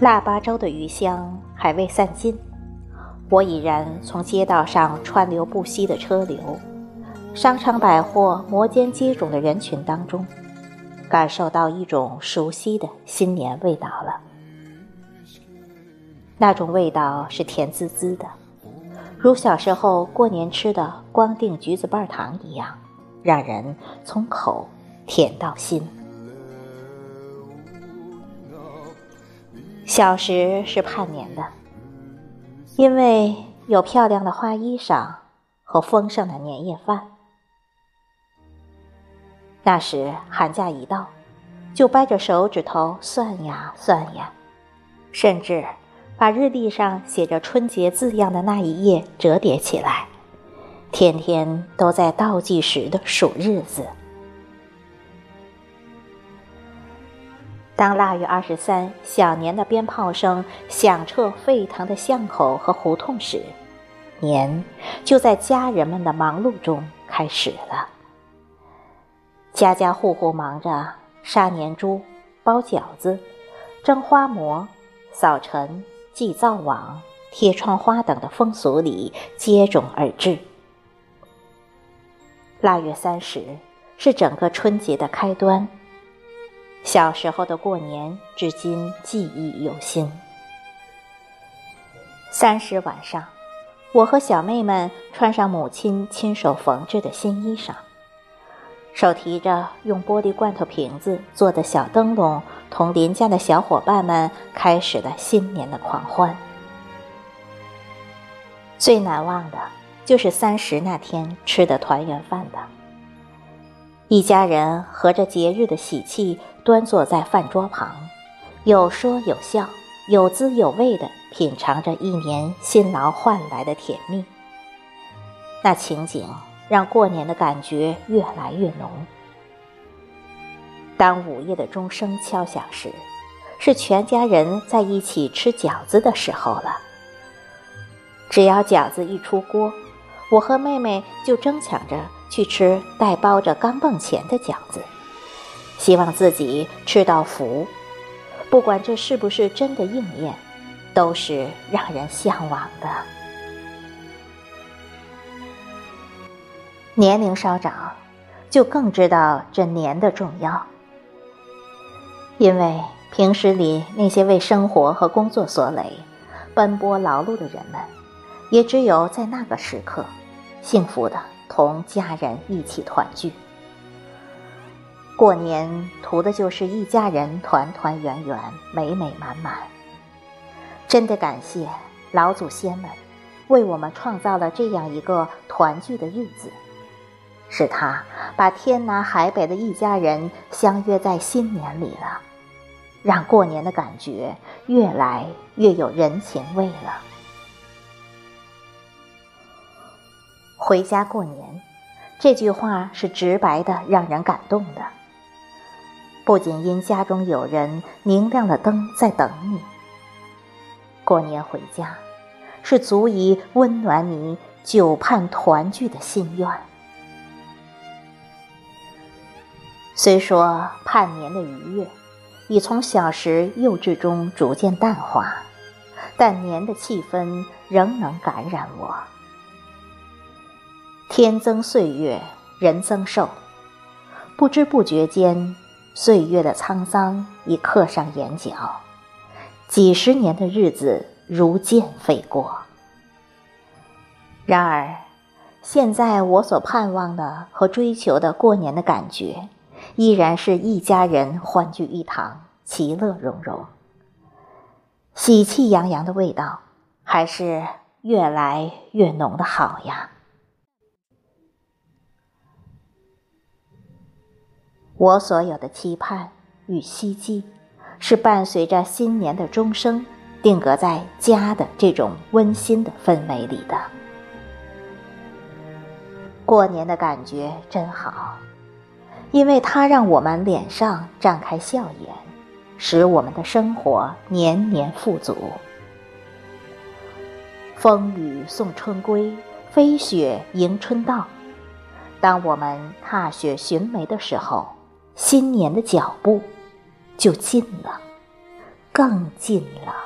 腊八粥的余香还未散尽，我已然从街道上川流不息的车流、商场百货摩肩接踵的人群当中，感受到一种熟悉的新年味道了。那种味道是甜滋滋的，如小时候过年吃的光腚橘子瓣糖一样，让人从口甜到心。小时是盼年的，因为有漂亮的花衣裳和丰盛的年夜饭。那时寒假一到，就掰着手指头算呀算呀，甚至。把日历上写着“春节”字样的那一页折叠起来，天天都在倒计时的数日子。当腊月二十三小年的鞭炮声响彻沸腾的巷口和胡同时，年就在家人们的忙碌中开始了。家家户户忙着杀年猪、包饺子、蒸花馍、扫尘。祭灶王、贴窗花等的风俗里接踵而至。腊月三十是整个春节的开端。小时候的过年，至今记忆犹新。三十晚上，我和小妹们穿上母亲亲手缝制的新衣裳。手提着用玻璃罐头瓶子做的小灯笼，同邻家的小伙伴们开始了新年的狂欢。最难忘的，就是三十那天吃的团圆饭的。一家人合着节日的喜气，端坐在饭桌旁，有说有笑，有滋有味地品尝着一年辛劳换来的甜蜜。那情景。让过年的感觉越来越浓。当午夜的钟声敲响时，是全家人在一起吃饺子的时候了。只要饺子一出锅，我和妹妹就争抢着去吃带包着钢镚钱的饺子，希望自己吃到福。不管这是不是真的应验，都是让人向往的。年龄稍长，就更知道这年的重要。因为平时里那些为生活和工作所累、奔波劳碌的人们，也只有在那个时刻，幸福的同家人一起团聚。过年图的就是一家人团团圆圆、美美满满。真的感谢老祖先们，为我们创造了这样一个团聚的日子。是他把天南海北的一家人相约在新年里了，让过年的感觉越来越有人情味了。回家过年，这句话是直白的，让人感动的。不仅因家中有人明亮的灯在等你，过年回家，是足以温暖你久盼团聚的心愿。虽说盼年的愉悦已从小时幼稚中逐渐淡化，但年的气氛仍能感染我。天增岁月，人增寿，不知不觉间，岁月的沧桑已刻上眼角，几十年的日子如箭飞过。然而，现在我所盼望的和追求的过年的感觉。依然是一家人欢聚一堂，其乐融融，喜气洋洋的味道，还是越来越浓的好呀！我所有的期盼与希冀，是伴随着新年的钟声，定格在家的这种温馨的氛围里的。过年的感觉真好。因为它让我们脸上绽开笑颜，使我们的生活年年富足。风雨送春归，飞雪迎春到。当我们踏雪寻梅的时候，新年的脚步就近了，更近了。